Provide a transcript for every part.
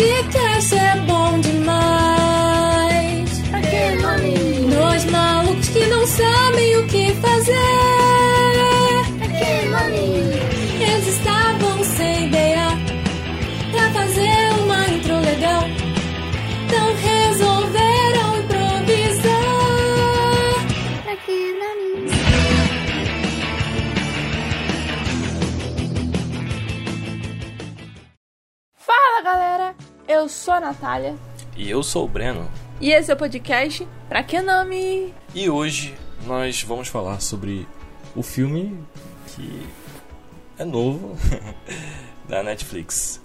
Podcast eu sou a Natália E eu sou o Breno. e esse é o podcast Pra Que Nome? E hoje nós vamos falar sobre o filme que é novo da Netflix.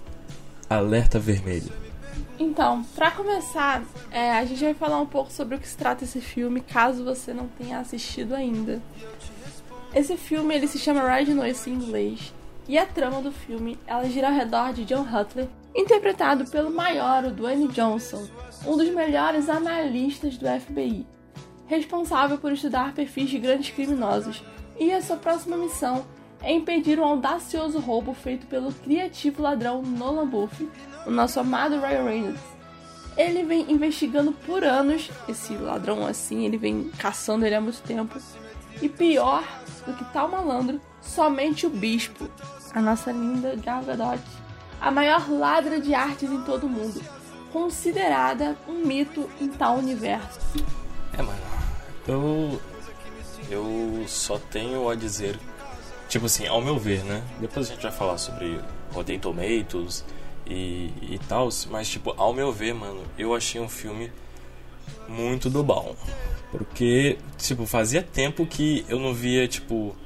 Alerta Vermelho. Então, pra começar, é, a gente vai falar um pouco sobre o que se trata esse filme, caso você não tenha assistido ainda. Esse filme ele se chama Ride Noise em inglês e a trama do filme ela gira ao redor de John Hutler, interpretado pelo maior Dwayne Johnson, um dos melhores analistas do FBI, responsável por estudar perfis de grandes criminosos. E a sua próxima missão é impedir um audacioso roubo feito pelo criativo ladrão Nolan Buffy, o nosso amado Ryan Reynolds. Ele vem investigando por anos esse ladrão assim, ele vem caçando ele há muito tempo. E pior do que tal malandro, somente o bispo, a nossa linda Gal Gadot, a maior ladra de artes em todo o mundo, considerada um mito em tal universo. É, mano. Eu. Eu só tenho a dizer. Tipo assim, ao meu ver, né? Depois a gente vai falar sobre Rotten Tomatoes e, e tal. Mas, tipo, ao meu ver, mano, eu achei um filme muito do bom. Porque, tipo, fazia tempo que eu não via, tipo,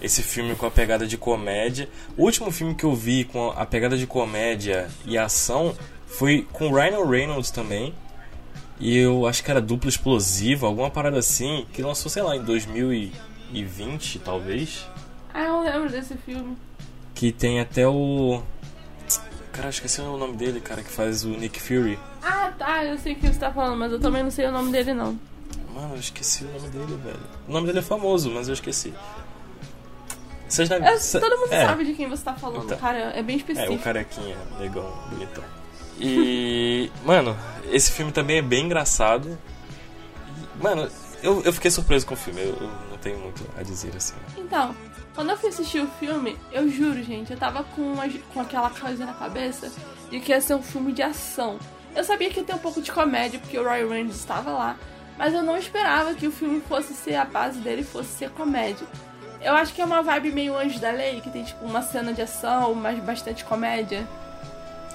esse filme com a pegada de comédia. O último filme que eu vi com a pegada de comédia e ação foi com o Ryan Reynolds também. E eu acho que era duplo explosivo, alguma parada assim, que lançou, sei lá, em 2020, talvez. Ah, eu lembro desse filme. Que tem até o. Cara, esqueci o nome dele, cara, que faz o Nick Fury. Ah, tá, eu sei o que você tá falando, mas eu também não sei o nome dele não. Mano, eu esqueci o nome dele, velho. O nome dele é famoso, mas eu esqueci. Vocês devem. Eu- cê- todo mundo é, sabe de quem você tá falando, Então. cara, é bem É, específico. o carequinha, negão, bonitão. E. Mano, esse filme também é bem engraçado. Mano, eu, eu fiquei surpreso com o filme, eu, eu não tenho muito a dizer assim. Então, quando eu fui assistir o filme, eu juro, gente, eu tava com, uma- com aquela coisa na cabeça de que ia ser um filme de ação. Eu sabia que ia ter um pouco de comédia, porque o Ryan Reynolds estava lá, mas eu não esperava que o filme fosse ser, a base dele fosse ser comédia. Eu acho que é uma vibe meio Anjo da Lei, que tem tipo uma cena de ação, mas bastante comédia.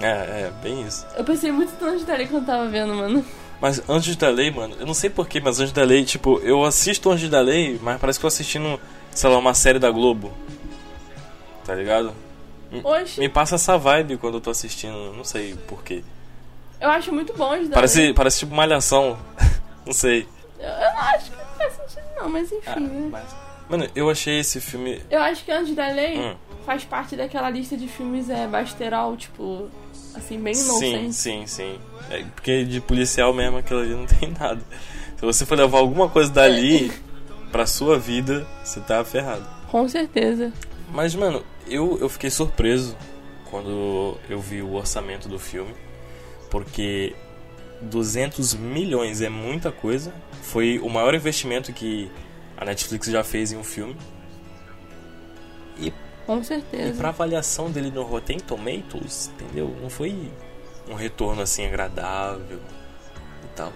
É, é, bem isso. Eu pensei muito no Anjo da Lei quando tava vendo, mano. Mas Anjos da Lei, mano, eu não sei porquê, mas Anjos da Lei, tipo, eu assisto Anjos da Lei, mas parece que eu tô assistindo, sei lá, uma série da Globo. Tá ligado? Hoje, Me passa essa vibe quando eu tô assistindo, não sei porquê. eu acho muito bom Anjo da Parece, Lei. parece tipo malhação. não sei. Eu, eu não acho que não faz sentido não, mas enfim, Ah, mas- Mano, eu achei esse filme. Eu acho que Anjos da Lei Hum. faz parte daquela lista de filmes é, basterol, tipo, assim, bem Sim, inocente. sim, sim. É, porque de policial mesmo aquilo ali não tem nada. Se você for levar alguma coisa dali pra sua vida, você tá ferrado. Com certeza. Mas, mano, eu, eu fiquei surpreso quando eu vi o orçamento do filme. Porque 200 milhões é muita coisa. Foi o maior investimento que a Netflix já fez em um filme. E, Com e certeza. pra avaliação dele no Rotten Tomatoes, entendeu? Não foi um retorno assim agradável e tal.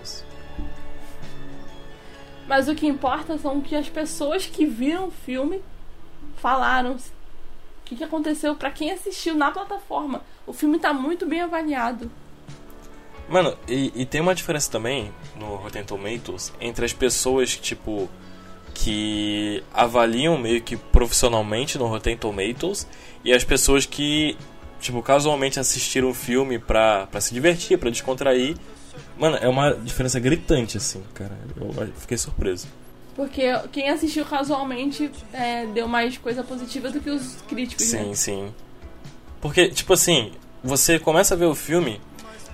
Mas o que importa são que as pessoas que viram o filme falaram. O que, que aconteceu pra quem assistiu na plataforma. O filme tá muito bem avaliado. Mano, e, e tem uma diferença também no Rotten Tomatoes entre as pessoas, tipo, que avaliam meio que profissionalmente no Rotten Tomatoes e as pessoas que, tipo, casualmente assistiram o filme pra, pra se divertir, pra descontrair. Mano, é uma diferença gritante, assim, cara. Eu fiquei surpreso. Porque quem assistiu casualmente é, deu mais coisa positiva do que os críticos, Sim, né? sim. Porque, tipo assim, você começa a ver o filme,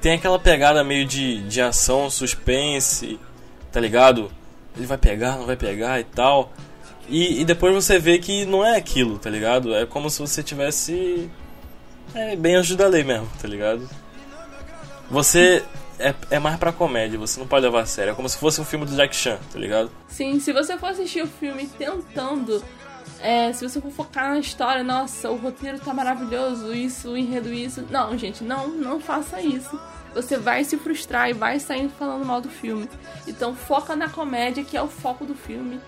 tem aquela pegada meio de, de ação, suspense, tá ligado? Ele vai pegar, não vai pegar e tal. E, e depois você vê que não é aquilo, tá ligado? É como se você tivesse. É bem anjo da lei mesmo, tá ligado? você é, é mais pra comédia, você não pode levar a sério. É como se fosse um filme do Jack Chan, tá ligado? Sim, se você for assistir o filme tentando. É, se você for focar na história, nossa, o roteiro tá maravilhoso, isso, o enredo, isso. Não, gente, não, não faça isso. Você vai se frustrar e vai sair falando mal do filme. Então foca na comédia, que é o foco do filme.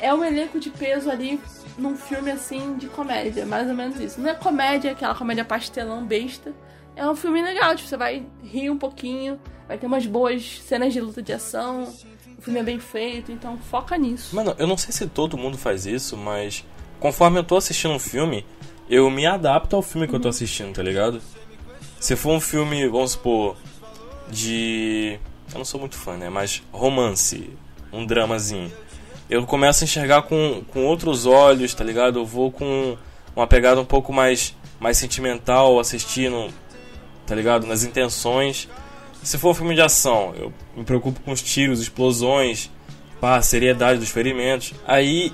É um elenco de peso ali num filme assim de comédia, mais ou menos isso. Não é comédia, aquela comédia pastelão besta. É um filme legal, tipo, você vai rir um pouquinho, vai ter umas boas cenas de luta de ação. O filme é bem feito, então foca nisso. Mano, eu não sei se todo mundo faz isso, mas conforme eu tô assistindo um filme, eu me adapto ao filme que eu tô assistindo, tá ligado? Se for um filme, vamos supor, de. Eu não sou muito fã, né? Mas romance, um dramazinho. Eu começo a enxergar com, com outros olhos, tá ligado? Eu vou com uma pegada um pouco mais, mais sentimental assistindo, tá ligado? Nas intenções. Se for um filme de ação, eu me preocupo com os tiros, explosões, pá, a seriedade dos ferimentos. Aí,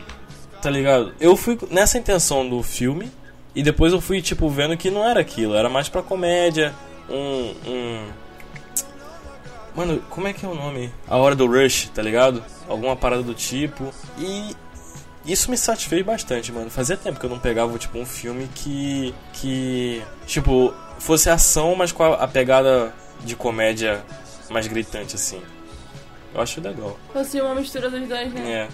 tá ligado? Eu fui nessa intenção do filme e depois eu fui, tipo, vendo que não era aquilo, era mais pra comédia, um. um... Mano, como é que é o nome? A hora do Rush, tá ligado? Alguma parada do tipo. E isso me satisfez bastante, mano. Fazia tempo que eu não pegava, tipo, um filme que. que. Tipo, fosse ação, mas com a, a pegada de comédia mais gritante, assim. Eu acho legal. Fosse uma mistura dos dois, né? É.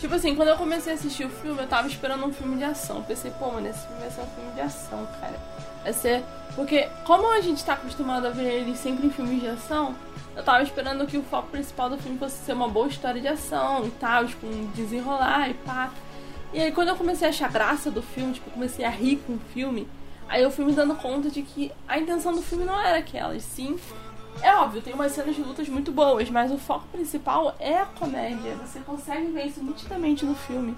Tipo assim, quando eu comecei a assistir o filme, eu tava esperando um filme de ação. Pensei, pô, mano, esse filme vai ser um filme de ação, cara. Vai ser. Porque, como a gente tá acostumado a ver ele sempre em filmes de ação, eu tava esperando que o foco principal do filme fosse ser uma boa história de ação e tal, tipo, um desenrolar e pá. E aí, quando eu comecei a achar graça do filme, tipo, comecei a rir com o filme, aí eu fui me dando conta de que a intenção do filme não era aquela, e sim é óbvio, tem umas cenas de lutas muito boas, mas o foco principal é a comédia. Você consegue ver isso nitidamente no filme.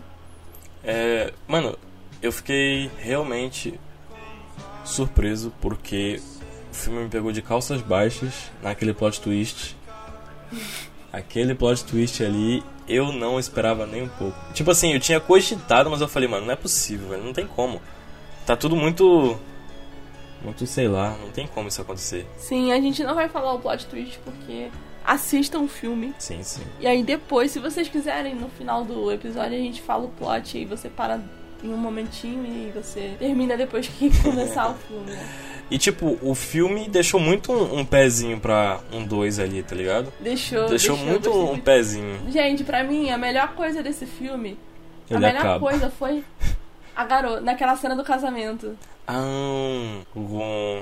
É, mano, eu fiquei realmente surpreso porque o filme me pegou de calças baixas naquele plot twist. Aquele plot twist ali eu não esperava nem um pouco. Tipo assim, eu tinha cogitado, mas eu falei, mano, não é possível, velho, não tem como. Tá tudo muito muito, sei lá, não tem como isso acontecer. Sim, a gente não vai falar o plot twist porque assistam o filme. Sim, sim. E aí depois, se vocês quiserem, no final do episódio a gente fala o plot e você para em um momentinho e você termina depois que começar o filme. Né? E tipo, o filme deixou muito um, um pezinho pra um 2 ali, tá ligado? Deixou. Deixou, muito um muito. pezinho. Gente, pra mim, a melhor coisa desse filme. a Ele melhor acaba. coisa foi a garota, naquela cena do casamento. Ah.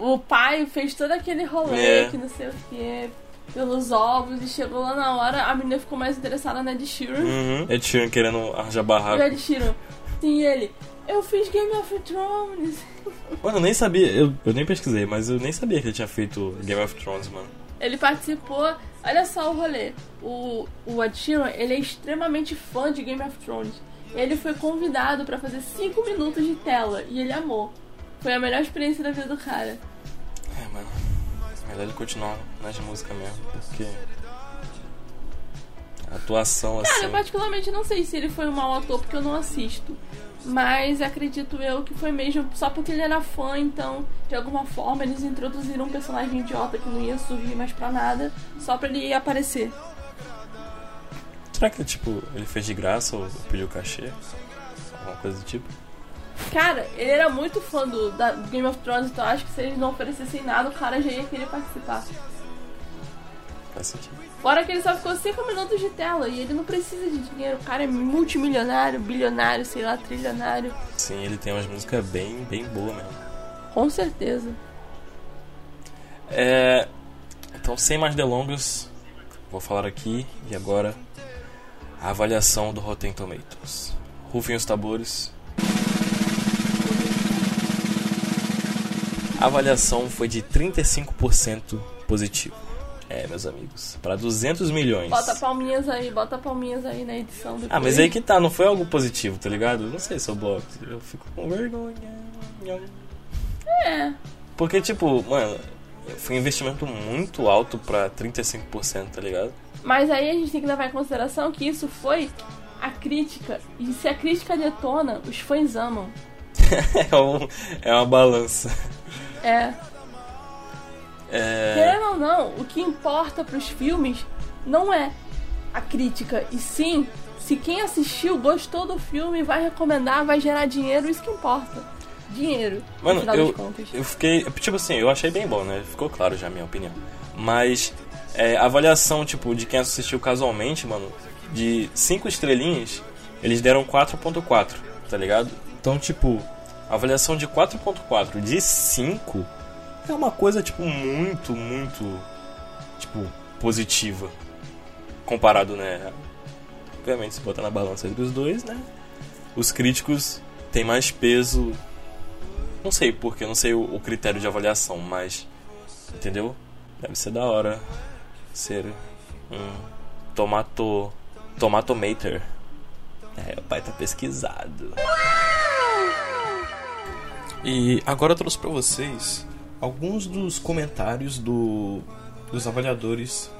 O pai fez todo aquele rolê É. que não sei o que, pelos ovos, e chegou lá na hora, a menina ficou mais interessada na Ed Sheeran. Uhum. Ed Sheeran querendo arranjar E barraco. Ed Sheeran. Sim, ele. Eu fiz Game of Thrones. Mano, eu nem sabia, eu, eu nem pesquisei, mas eu nem sabia que ele tinha feito Game of Thrones, mano. Ele participou. Olha só o rolê. O, o Ed Sheeran, ele é extremamente fã de Game of Thrones. Ele foi convidado pra fazer 5 minutos de tela e ele amou. Foi a melhor experiência da vida do cara. É, mano. Melhor ele continuar nas músicas mesmo, porque. A atuação Cara, assim. eu particularmente não sei se ele foi um mau ator porque eu não assisto. Mas acredito eu que foi mesmo só porque ele era fã, então de alguma forma eles introduziram um personagem idiota que não ia surgir mais pra nada, só pra ele aparecer. Será que tipo, ele fez de graça ou pediu cachê? Alguma coisa do tipo? Cara, ele era muito fã do, da- do Game of Thrones, então acho que se eles não oferecessem nada, o cara já ia querer participar. Faz sentido. Fora que ele só ficou 5 minutos de tela e ele não precisa de dinheiro. O cara é multimilionário, bilionário, sei lá, trilionário. Sim, ele tem umas músicas bem, bem boas mesmo. Com certeza. É, então, sem mais delongas, vou falar aqui e agora a avaliação do Rotten Tomatoes. Rufem os tambores. A avaliação foi de 35% positivo. É, meus amigos, para 200 milhões. Bota palminhas aí, bota palminhas aí na edição depois. Ah, mas aí que tá, não foi algo positivo, tá ligado? Não sei se eu bloco, eu fico com vergonha. É. Porque, tipo, mano, foi um investimento muito alto pra 35%, tá ligado? Mas aí a gente tem que levar em consideração que isso foi a crítica. E se a crítica detona, os fãs amam. é, um, é uma balança. É. É... Querendo ou não, o que importa pros filmes não é a crítica, e sim se quem assistiu gostou do filme, vai recomendar, vai gerar dinheiro, isso que importa. Dinheiro, Mano, eu, eu fiquei. Tipo assim, eu achei bem bom, né? Ficou claro já a minha opinião. Mas é, a avaliação, tipo, de quem assistiu casualmente, mano, de 5 estrelinhas, eles deram 4.4, tá ligado? Então, tipo, avaliação de 4.4 de 5 é uma coisa, tipo, muito, muito, tipo, positiva. Comparado, né? Obviamente, se botar na balança entre os dois, né? Os críticos têm mais peso. Não sei porque, não sei o, critério de avaliação, mas. Entendeu? Deve ser da hora ser um tomato. Tomatomater. É, o pai tá pesquisado. E agora eu trouxe pra vocês alguns dos comentários do, dos avaliadores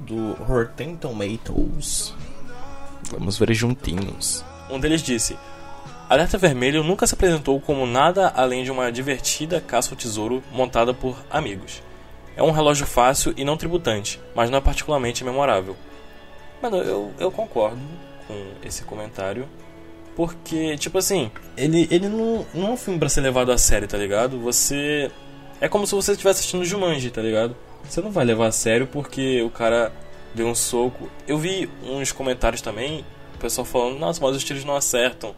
do Rotten Tomatoes. Vamos ver juntinhos. Um deles disse: Alerta Vermelho nunca se apresentou como nada além de uma divertida caça ao tesouro montada por amigos. É um relógio fácil e não tributante, mas não é particularmente memorável. Mano, eu, eu concordo com esse comentário. Porque, tipo assim, ele, ele não, não é um filme pra ser levado a sério, tá ligado? Você. É como se você estivesse assistindo Jumanji, tá ligado? Você não vai levar a sério porque o cara deu um soco. Eu vi uns comentários também, o pessoal falando, nossa, mas os tiros não acertam,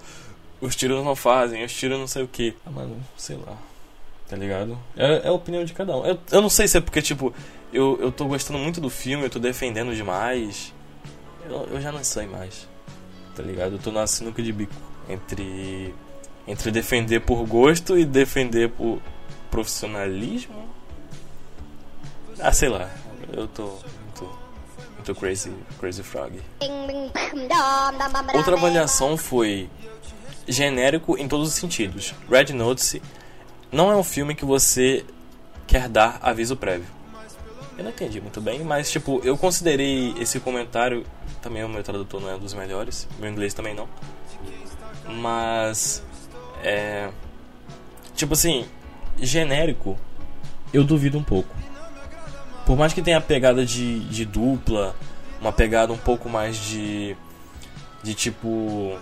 os tiros não fazem, os tiros não sei o que. Ah, mano, sei lá. Tá ligado? É, é a opinião de cada um. Eu, eu não sei se é porque, tipo, eu, eu tô gostando muito do filme, eu tô defendendo demais. Eu, eu já não sei mais. Tá ligado? Eu tô na sinuca de bico. Entre. Entre defender por gosto e defender por profissionalismo. Ah, sei lá. Eu tô. tô muito crazy, crazy frog. Outra avaliação foi genérico em todos os sentidos. Red Notice não é um filme que você quer dar aviso prévio. Eu não entendi muito bem, mas tipo, eu considerei esse comentário, também o meu tradutor não é um dos melhores, meu inglês também não. Mas é tipo assim, genérico, eu duvido um pouco. Por mais que tenha pegada de, de dupla, uma pegada um pouco mais de de tipo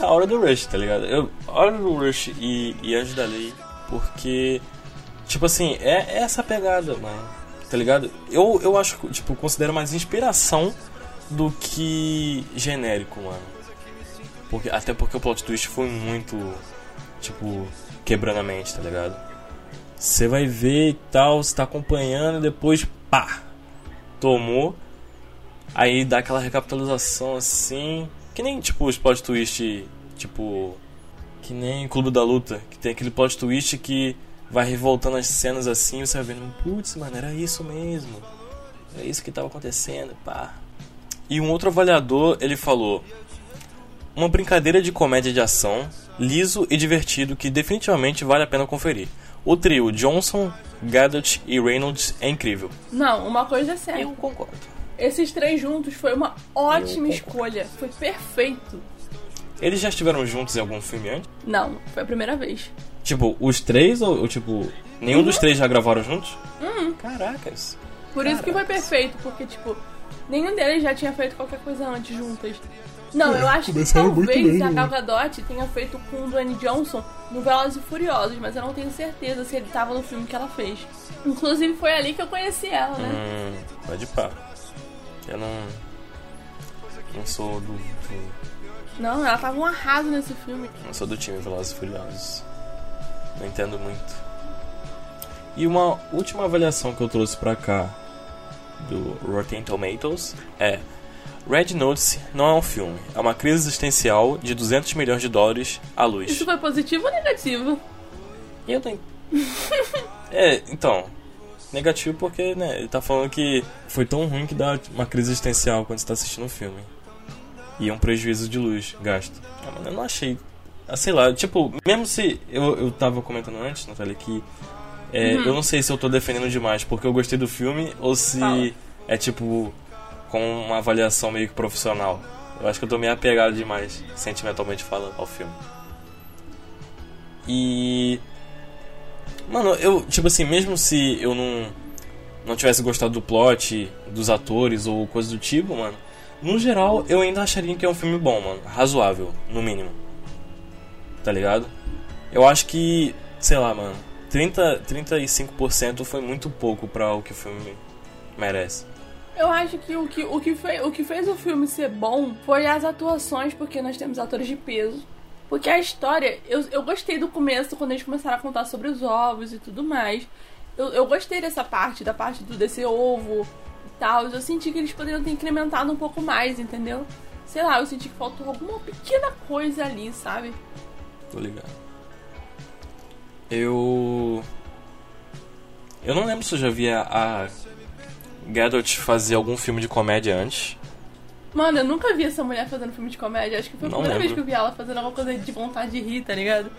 a hora do Rush, tá ligado? Eu, a hora do Rush e, e Anjo da Lei, porque, tipo assim, é, é essa pegada, mano, tá ligado? Eu, eu acho, tipo, considero mais inspiração do que genérico, mano. Porque, até porque o plot twist foi muito, tipo, quebrando a mente, tá ligado? Você vai ver e tal, você tá acompanhando depois, pá, tomou. Aí dá aquela recapitalização assim, que nem tipo os plot twist, tipo. Que nem Clube da Luta, que tem aquele plot twist que vai revoltando as cenas assim, e você vai vendo, putz, mano, era isso mesmo. É isso que tava acontecendo, pá. E um outro avaliador, ele falou: Uma brincadeira de comédia de ação, liso e divertido que definitivamente vale a pena conferir. O trio Johnson, Gadot e Reynolds é incrível. Não, uma coisa é certa. Eu concordo. Esses três juntos foi uma ótima escolha. Foi perfeito. Eles já estiveram juntos em algum filme antes? Não, foi a primeira vez. Tipo, os três ou, ou, tipo, nenhum Uhum. dos três já gravaram juntos? Caracas. Por isso que foi Caracas. perfeito, porque, tipo, nenhum deles já tinha feito qualquer coisa antes juntas. Não, eu acho que talvez bem, a né? Gal Gadot tenha feito com o Dwayne Johnson no Velozes e Furiosos, mas eu não tenho certeza se ele tava no filme que ela fez. Inclusive foi ali que eu conheci ela, né? Hum, pode pá. Eu não. Não sou do. do- Não, ela tava um arraso nesse filme. não sou do time Velozes e Furiosos. Não entendo muito. E uma última avaliação que eu trouxe pra cá do Rotten Tomatoes é Red Notice não é um filme, é uma crise existencial de 200 milhões de dólares à luz. Isso foi positivo ou negativo? Eu tenho. é, então. Negativo porque, né, ele tá falando que foi tão ruim que dá uma crise existencial quando você tá assistindo o filme. E é um prejuízo de luz gasto. Ah, mano, eu não achei. Ah, sei lá, tipo, mesmo se. Eu, eu tava comentando antes, Natália, que. é, Eu não sei se eu tô defendendo demais porque eu gostei do filme ou se Fala. é tipo. com uma avaliação meio que profissional. Eu acho que eu tô meio apegado demais, sentimentalmente falando, ao filme. E Mano, eu, tipo assim, mesmo se eu não, não tivesse gostado do plot, dos atores ou coisa do tipo, mano, no geral eu ainda acharia que é um filme bom, mano. Razoável, no mínimo. Tá ligado? Eu acho que, sei lá, mano, 30, 35% foi muito pouco para o que o filme merece. Eu acho que o que, o, que fez, o que fez o filme ser bom foi as atuações, porque nós temos atores de peso. Porque a história, eu, eu gostei do começo, quando eles começaram a contar sobre os ovos e tudo mais. Eu, eu gostei dessa parte, da parte do, desse ovo e tal. Eu senti que eles poderiam ter incrementado um pouco mais, entendeu? Sei lá, eu senti que faltou alguma pequena coisa ali, sabe? Tô ligado. Eu. Eu não lembro se eu já vi a, a Gadot fazer algum filme de comédia antes. Mano, eu nunca vi essa mulher fazendo filme de comédia. Acho que foi a Não primeira vez lembro. que eu vi ela fazendo alguma coisa de vontade de rir, tá ligado?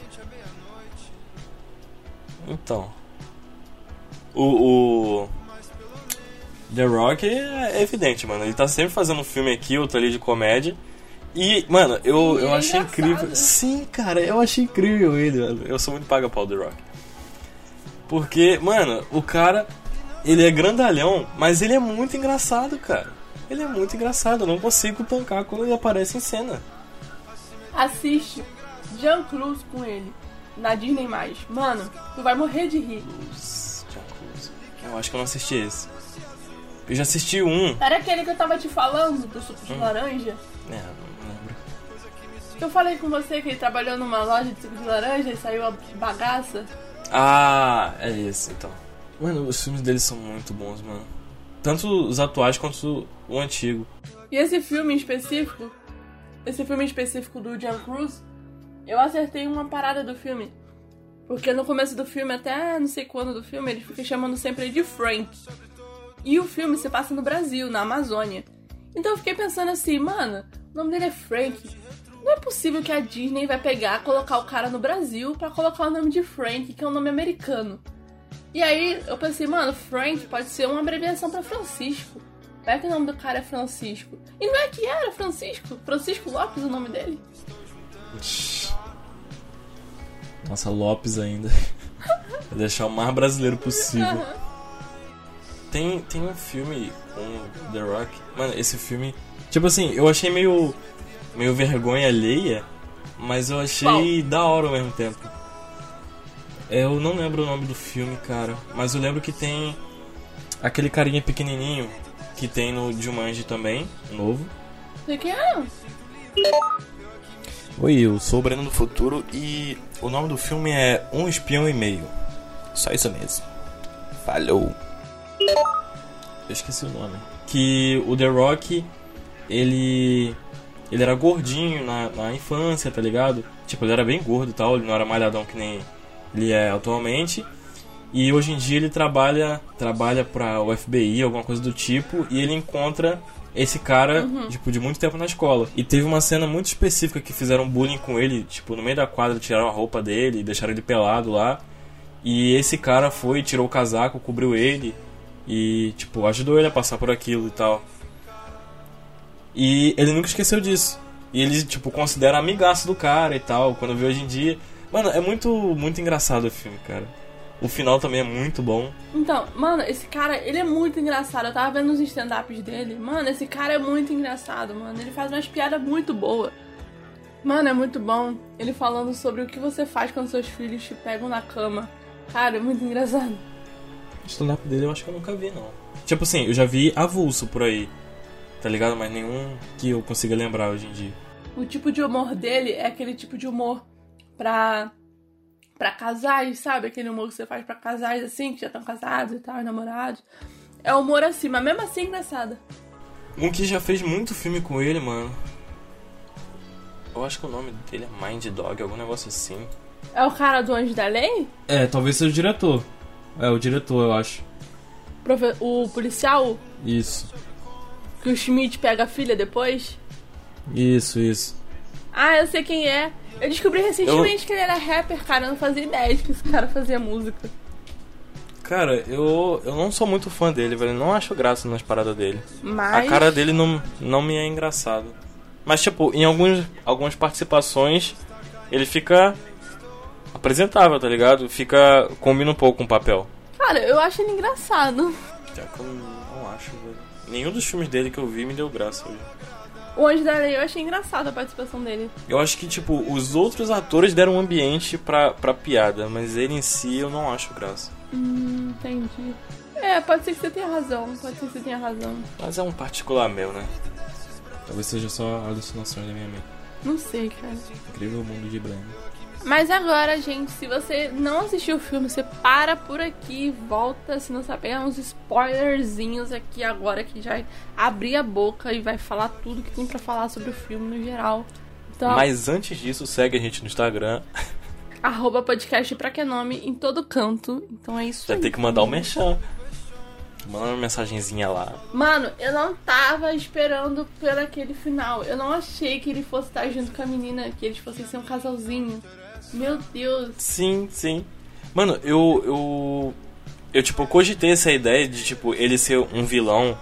Então. O, o. The Rock é evidente, mano. Ele tá sempre fazendo um filme aqui, outro ali de comédia. E, mano, eu, E eu é achei engraçado. incrível. Sim, cara, eu achei incrível ele, mano. Eu sou muito paga pau The Rock. Porque, mano, o cara. Ele é grandalhão, mas ele é muito engraçado, cara. Ele é muito engraçado. Eu não consigo tancar quando ele aparece em cena. Assiste Jean Cruz com ele na Disney+. Mano, tu vai morrer de rir. Eu acho que eu não assisti esse. Eu já assisti um. Era aquele que eu tava te falando, do suco de Hum. laranja? É, não eu falei com você que ele trabalhou numa loja de suco de laranja e saiu a bagaça. Ah, é esse então. Mano, os filmes deles são muito bons, mano. Tanto os atuais quanto o antigo. E esse filme em específico, esse filme em específico do Jean Cruz, eu acertei uma parada do filme. Porque no começo do filme, até não sei quando do filme, ele fica chamando sempre de Frank. E o filme se passa no Brasil, na Amazônia. Então eu fiquei pensando assim, mano, o nome dele é Frank. Não é possível que a Disney vai pegar, colocar o cara no Brasil pra colocar o nome de Frank, que é um nome americano. E aí eu pensei, mano, Frank pode ser uma abreviação pra Francisco. Vai que o nome do cara é Francisco. E não é que era Francisco? Francisco Lopes o nome dele? Nossa, Lopes ainda. Vou deixar o mais brasileiro possível. Tem, tem um filme com The Rock. Mano, esse filme. Tipo assim, eu achei meio. Meio vergonha alheia, mas eu achei da hora ao mesmo tempo. Eu não lembro o nome do filme, cara, mas eu lembro que tem aquele carinha pequenininho que tem no Jumanji também, novo. Sei que é. Oi, eu sou o Breno do Futuro e o nome do filme é Um Espião e Meio. Só isso mesmo. Falhou. Eu esqueci o nome. Que o The Rock, ele. Ele era gordinho na, na infância, tá ligado? Tipo, ele era bem gordo e tal, ele não era malhadão que nem ele é atualmente. E hoje em dia ele trabalha trabalha para o FBI, alguma coisa do tipo, e ele encontra esse cara, tipo, de muito tempo na escola. E teve uma cena muito específica que fizeram bullying com ele, tipo, no meio da quadra tiraram a roupa dele, e deixaram ele pelado lá. E esse cara foi, tirou o casaco, cobriu ele e, tipo, ajudou ele a passar por aquilo e tal. E ele nunca esqueceu disso. E ele, tipo, considera amigaço do cara e tal, quando vê hoje em dia. Mano, é muito, muito engraçado o filme, cara. O final também é muito bom. Então, mano, esse cara, ele é muito engraçado. Eu tava vendo os stand-ups dele. Mano, esse cara é muito engraçado, mano. Ele faz umas piadas muito boas. Mano, é muito bom. Ele falando sobre o que você faz quando seus filhos te pegam na cama. Cara, é muito engraçado. O stand-up dele eu acho que eu nunca vi, não. Tipo assim, eu já vi avulso por aí, tá ligado? Mas nenhum que eu consiga lembrar hoje em dia. O tipo de humor dele é aquele tipo de humor pra, pra casais, sabe? Aquele humor que você faz pra casais assim, que já estão casados e tal, namorados. É humor assim, mas mesmo assim é engraçado. Um que já fez muito filme com ele, mano. Eu acho que o nome dele é Mind Dog, algum negócio assim. É o cara do Anjo da Lei? É, talvez seja o diretor. É, o diretor, eu acho. Profe- O policial Isso. Que o Schmidt pega a filha depois? Isso, isso. Ah, eu sei quem é. Eu descobri recentemente que ele era rapper, cara. Eu não fazia ideia de que esse cara fazia música. Cara, eu, eu não sou muito fã dele, velho. Não acho graça nas paradas dele. Mas. A cara dele não, não me é engraçado. Mas, tipo, em alguns, algumas participações, ele fica apresentável, tá ligado? Fica. combina um pouco com o papel. Cara, eu acho ele engraçado. Já que eu não acho, velho. Nenhum dos filmes dele que eu vi me deu graça hoje. O Anjo da Lei eu achei engraçado a participação dele. Eu acho que, tipo, os outros atores deram um ambiente pra, pra piada, mas ele em si eu não acho graça. Hum, entendi. É, pode ser que você tenha razão. Pode ser que você tenha razão. Mas é um particular meu, né? Talvez seja só alucinações da minha mente. Não sei, cara. Incrível mundo de Blaine. Mas agora, gente, se você não assistiu o filme, você para por aqui e volta, se não sabe pegar uns spoilerzinhos aqui agora que já abrir a boca e vai falar tudo que tem pra falar sobre o filme no geral. Então, Mas antes disso, segue a gente no Instagram. arroba podcast pra que nome em todo canto. Então é isso aí. tem que mandar o um merchan. Manda uma mensagenzinha lá. Mano, eu não tava esperando por aquele final. Eu não achei que ele fosse estar junto com a menina, que eles fossem ser um casalzinho. Meu Deus. Sim, sim. Mano, eu. Eu, eu tipo, cogitei essa ideia de, tipo, ele ser um vilão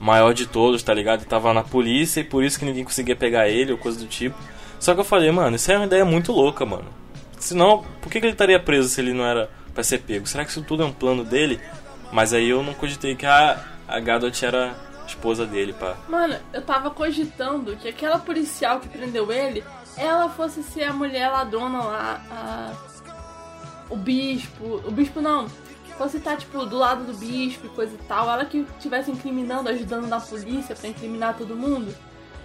maior de todos, tá ligado? Ele tava na polícia e por isso que ninguém conseguia pegar ele ou coisa do tipo. Só que eu falei, mano, isso é uma ideia muito louca, mano. Senão, por que, que ele estaria preso se ele não era pra ser pego? Será que isso tudo é um plano dele? Mas aí eu não cogitei que a, a Gadot era esposa dele, pá. Mano, eu tava cogitando que aquela policial que prendeu ele, ela fosse ser a mulher ladrona lá, a... o bispo. O bispo não. Fosse estar, tipo, do lado do bispo e coisa e tal. Ela que estivesse incriminando, ajudando na polícia pra incriminar todo mundo.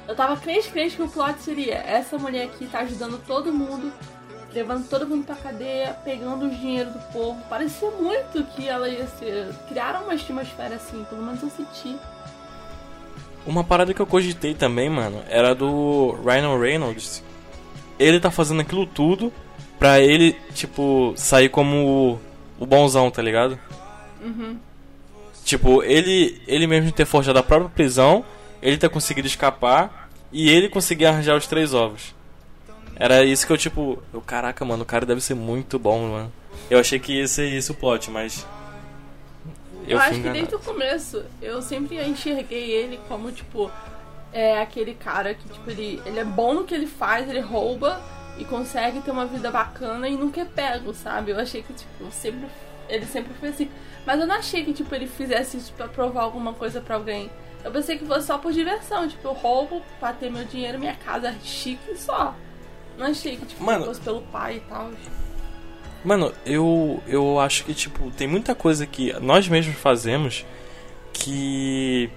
Eu tava crente, crente que o plot seria essa mulher aqui tá ajudando todo mundo, levando todo mundo pra cadeia, pegando o dinheiro do povo. Parecia muito que ela ia ser. Criaram uma atmosfera assim, pelo menos eu senti. Uma parada que eu cogitei também, mano, era do Ryan Reynolds. Ele tá fazendo aquilo tudo pra ele, tipo, sair como o bonzão, tá ligado? Uhum. Tipo, ele, ele mesmo ter forjado a própria prisão, ele ter conseguido escapar e ele conseguir arranjar os três ovos. Era isso que eu, tipo, eu, caraca, mano, o cara deve ser muito bom, mano. Eu achei que ia ser isso o plot, mas. Eu, fui acho que desde o começo eu sempre enxerguei ele como, tipo, é aquele cara que, tipo, ele, ele é bom no que ele faz, ele rouba e consegue ter uma vida bacana e nunca é pego, sabe? Eu achei que, tipo, sempre, ele sempre foi assim. Mas eu não achei que, tipo, ele fizesse isso pra provar alguma coisa pra alguém. Eu pensei que fosse só por diversão, tipo, eu roubo pra ter meu dinheiro, minha casa chique e só. Não achei que, tipo, Mano. fosse pelo pai e tal. Mano, eu, eu acho que, tipo, tem muita coisa que nós mesmos fazemos que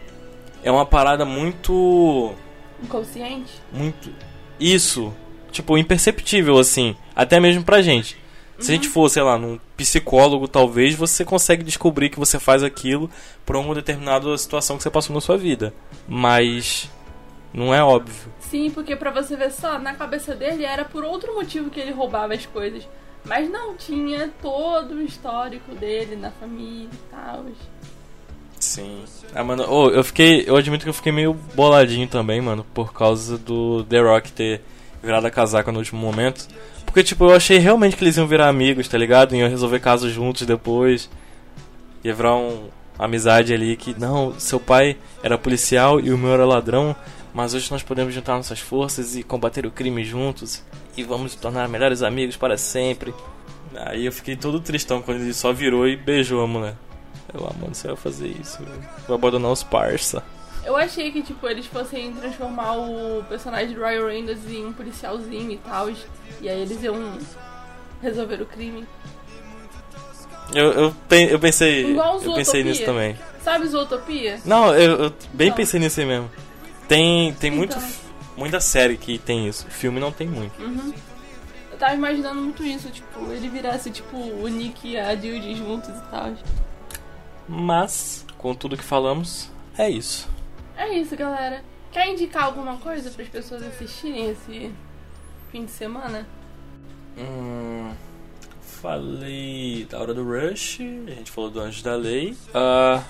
é uma parada muito. Inconsciente. Muito. Isso. Tipo, imperceptível, assim. Até mesmo pra gente. Se a gente for, sei lá, num psicólogo, talvez, você consegue descobrir que você faz aquilo por uma determinada situação que você passou na sua vida. Mas. Não é óbvio. Sim, porque pra você ver só, na cabeça dele era por outro motivo que ele roubava as coisas. Mas não tinha todo o histórico dele na família e tal. Sim. Ah, mano, ô, eu fiquei. Eu admito que eu fiquei meio boladinho também, mano, por causa do The Rock ter virado a casaca no último momento. Porque, tipo, eu achei realmente que eles iam virar amigos, tá ligado? Iam resolver casos juntos depois. Ia virar um, amizade ali que, não, seu pai era policial e o meu era ladrão, mas hoje nós podemos juntar nossas forças e combater o crime juntos. E vamos nos tornar melhores amigos para sempre. Aí eu fiquei todo tristão quando ele só virou e beijou a mulher. Eu, ah, mano, você vai fazer isso, velho. Vai abandonar os parça. Eu achei que, tipo, eles fossem transformar o personagem do Ryan Reynolds em um policialzinho e tal. E aí eles iam resolver o crime. Eu, eu, eu pensei. Igual Eu pensei nisso também. Sabe Zootopia? Não, eu, eu bem Então. pensei nisso aí mesmo. Tem, tem muito, Então. muita série que tem isso. Filme não tem muito. Uhum. Eu tava imaginando muito isso, tipo, ele virasse, tipo, o Nick e a Judy juntos e tal. Mas, com tudo que falamos, é isso. É isso, galera. Quer indicar alguma coisa para as pessoas assistirem esse fim de semana? Hum, falei da Hora do Rush, a gente falou do Anjo da Lei. Ah,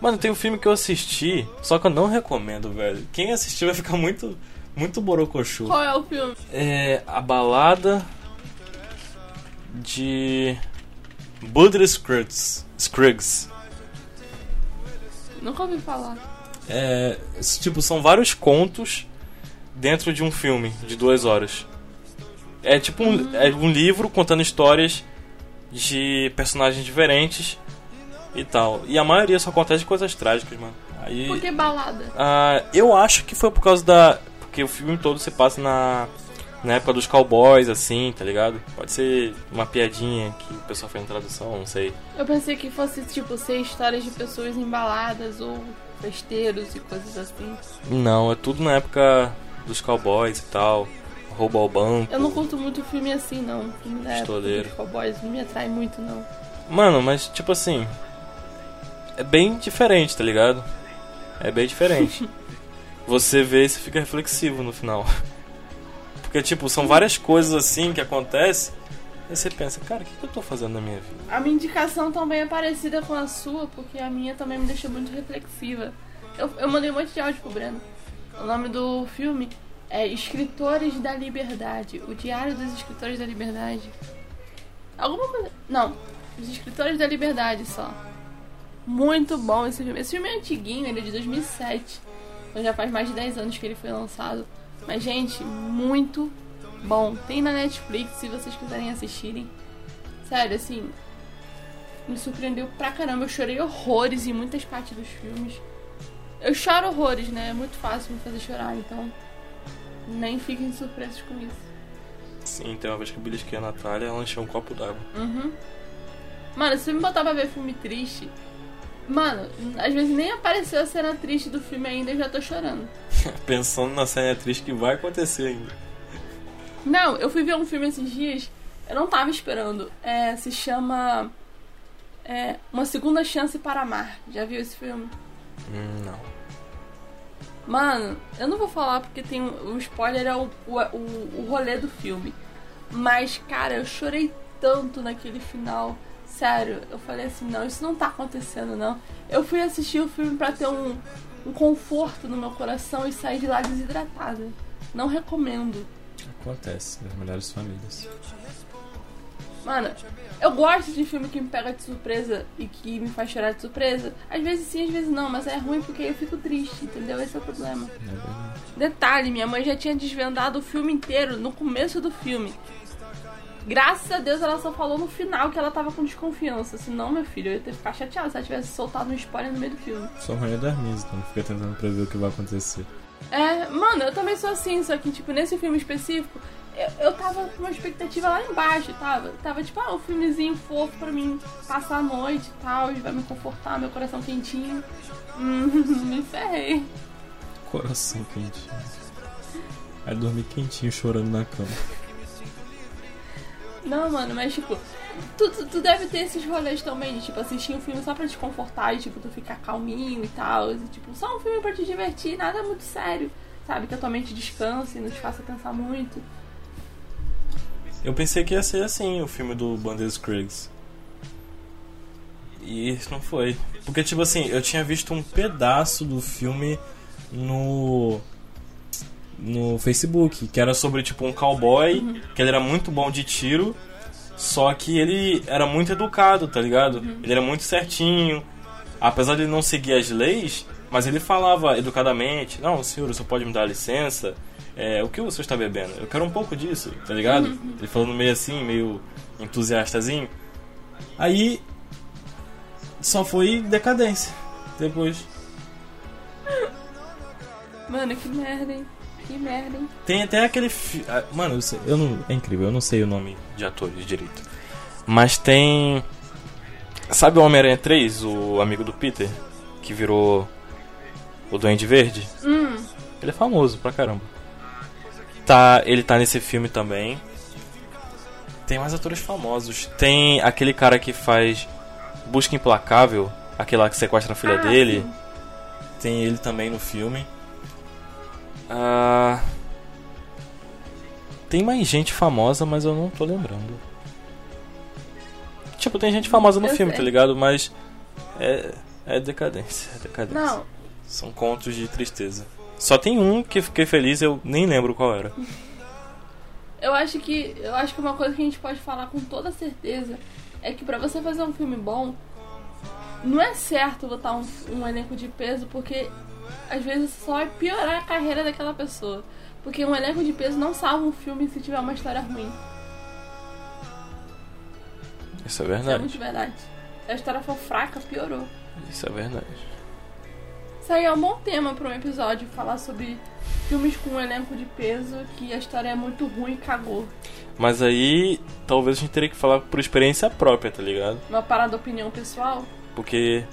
mano, tem um filme que eu assisti, só que eu não recomendo, velho. Quem assistir vai ficar muito, muito borocochô. Qual é o filme? É a balada de Buddy Scruggs. Scruggs. Nunca ouvi falar. É, tipo, são vários contos dentro de um filme de duas horas. É tipo um, é um livro contando histórias de personagens diferentes e tal. E a maioria só acontece de coisas trágicas, mano. Aí, Por que balada? ah, eu acho que foi por causa da. Porque o filme todo se passa na. Na época dos cowboys, assim, tá ligado? Pode ser uma piadinha que o pessoal fez na tradução, não sei. Eu pensei que fosse, tipo, ser histórias de pessoas embaladas ou festeiros e coisas assim. Não, é tudo na época dos cowboys e tal. Roubo ao banco. Eu não curto muito filme assim, não. Filme da época Pistoleiro. dos cowboys não me atrai muito, não. Mano, mas tipo assim. É bem diferente, tá ligado? É bem diferente. Você vê e você fica reflexivo no final. Porque, tipo, são várias coisas assim que acontecem. Aí você pensa, cara, o que, eu tô fazendo na minha vida? A minha indicação também é parecida com a sua, porque a minha também me deixou muito reflexiva. Eu, eu mandei um monte de áudio pro Breno. O nome do filme é Escritores da Liberdade. O Diário dos Escritores da Liberdade. Alguma coisa. Não, Os Escritores da Liberdade só. Muito bom esse filme. Esse filme é antiguinho, ele é de 2007. Então já faz mais de 10 anos que ele foi lançado. Mas, gente, muito bom. Tem na Netflix se vocês quiserem assistirem. Sério, assim. Me surpreendeu pra caramba. Eu chorei horrores em muitas partes dos filmes. Eu choro horrores, né? É muito fácil me fazer chorar, então. Nem fiquem surpresos com isso. Sim, tem uma vez que eu belisquei a Natália, ela encheu um copo d'água. Uhum. Mano, se me botar pra ver filme triste. Mano, às vezes nem apareceu a cena triste do filme ainda e eu já tô chorando. Pensando na cena triste que vai acontecer ainda. Não, eu fui ver um filme esses dias, eu não tava esperando. É, se chama. É, Uma Segunda Chance para Amar. Já viu esse filme? Hum, não. Mano, eu não vou falar porque tem o spoiler é o, o, o, o rolê do filme. Mas, cara, eu chorei tanto naquele final. Sério, eu falei assim, não, isso não tá acontecendo, não. Eu fui assistir o filme pra ter um, um conforto no meu coração e sair de lá desidratada. Não recomendo. Acontece nas melhores famílias. Mano, eu gosto de filme que me pega de surpresa e que me faz chorar de surpresa. Às vezes sim, às vezes não, mas é ruim porque eu fico triste, entendeu? Esse é o problema. É. Detalhe, minha mãe já tinha desvendado o filme inteiro no começo do filme. Graças a Deus ela só falou no final que ela tava com desconfiança. Senão, meu filho, eu ia ter que ficar chateada se ela tivesse soltado um spoiler no meio do filme. Sou ruim das minhas, então fica tentando prever o que vai acontecer. É, mano, eu também sou assim, só que, tipo, nesse filme específico, eu, eu tava com uma expectativa lá embaixo, tava. Tava, tipo, ah, um filmezinho fofo pra mim passar a noite e tal, vai me confortar, meu coração quentinho. Hum, me ferrei. Coração quentinho. Aí dormir quentinho chorando na cama. Não, mano, mas tipo, tu, tu, tu deve ter esses rolês também, de tipo, assistir um filme só pra te confortar e tipo, tu ficar calminho e tal. E, tipo, só um filme pra te divertir, nada muito sério. Sabe, que a tua mente descanse e não te faça pensar muito. Eu pensei que ia ser assim o filme do Banderas Craigs. E isso não foi. Porque, tipo assim, eu tinha visto um pedaço do filme no. No Facebook, que era sobre, tipo, um cowboy, que ele era muito bom de tiro, só que ele era muito educado, tá ligado? Ele era muito certinho. Apesar de ele não seguir as leis, mas ele falava educadamente: Não, senhor, o senhor pode me dar licença? É, o que o senhor está bebendo? Eu quero um pouco disso, tá ligado? Ele falando meio assim, meio entusiastazinho. Aí só foi decadência depois. Mano, que merda, hein? Que merda, hein? Tem até aquele. Fi... ah, Mano, eu, sei- eu não. É incrível, eu não sei o nome de atores direito. Mas tem. Sabe o Homem-Aranha 3, o amigo do Peter? Que virou o Duende Verde? Hum, Ele é famoso pra caramba. Tá, ele tá nesse filme também. Tem mais atores famosos. Tem aquele cara que faz Busca Implacável, aquele lá que sequestra a filha Ah, dele. sim. Tem ele também no filme. Ah, tem mais gente famosa, mas eu não tô lembrando. Tipo, tem gente famosa no Eu filme, sei. tá ligado? Mas é, é decadência, é decadência. não. São contos de tristeza. Só tem um que fiquei feliz, eu nem lembro qual era. Eu acho que. Eu acho que uma coisa que a gente pode falar com toda certeza é que pra você fazer um filme bom, não é certo botar um, um elenco de peso, porque às vezes só vai piorar a carreira daquela pessoa. Porque um elenco de peso não salva um filme se tiver uma história ruim. Isso é Isso é verdade. muito verdade. Se a história for fraca, piorou. Isso é verdade. Isso aí é um bom tema para um episódio, falar sobre filmes com um elenco de peso que a história é muito ruim e cagou. Mas aí, talvez a gente teria que falar por experiência própria, tá ligado? Uma parada opinião pessoal. Porque.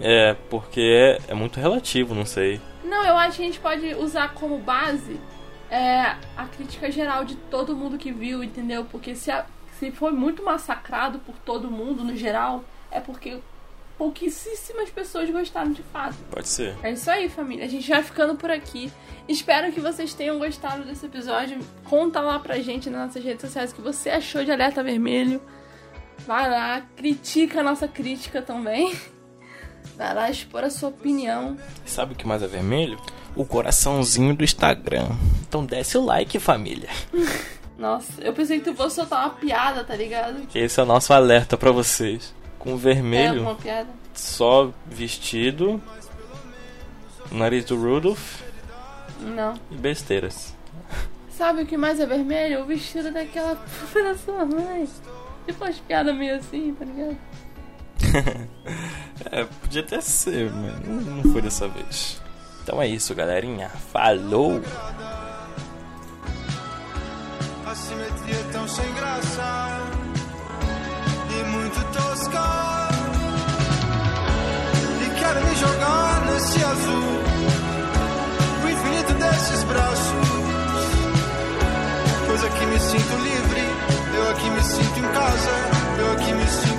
É, porque é, é muito relativo, não sei. Não, eu acho que a gente pode usar como base é, a crítica geral de todo mundo que viu, entendeu? Porque se, a- se foi muito massacrado por todo mundo no geral, é porque pouquíssimas pessoas gostaram de fato. Pode ser. É isso aí, família. A gente vai ficando por aqui. Espero que vocês tenham gostado desse episódio. Conta lá pra gente nas nossas redes sociais o que você achou de Alerta Vermelho. Vai lá, critica a nossa crítica também. Vai lá expor a sua opinião. Sabe o que mais é vermelho? O coraçãozinho do Instagram. Então desce o like, família. Nossa, eu pensei que tu fosse soltar uma piada, tá ligado? Esse é o nosso alerta pra vocês. Com É vermelho, uma piada. só vestido, nariz do Rudolph Não. e besteiras. Sabe o que mais é vermelho? O vestido daquela da sua mãe. Tipo umas piadas meio assim, tá ligado? é, podia até ser, mas não foi dessa vez. Então é isso, galerinha. Falou! A simetria é tão sem graça e muito tosca. E quero me jogar nesse azul, o infinito desses braços. Coisa que me sinto livre. cose, gli me mi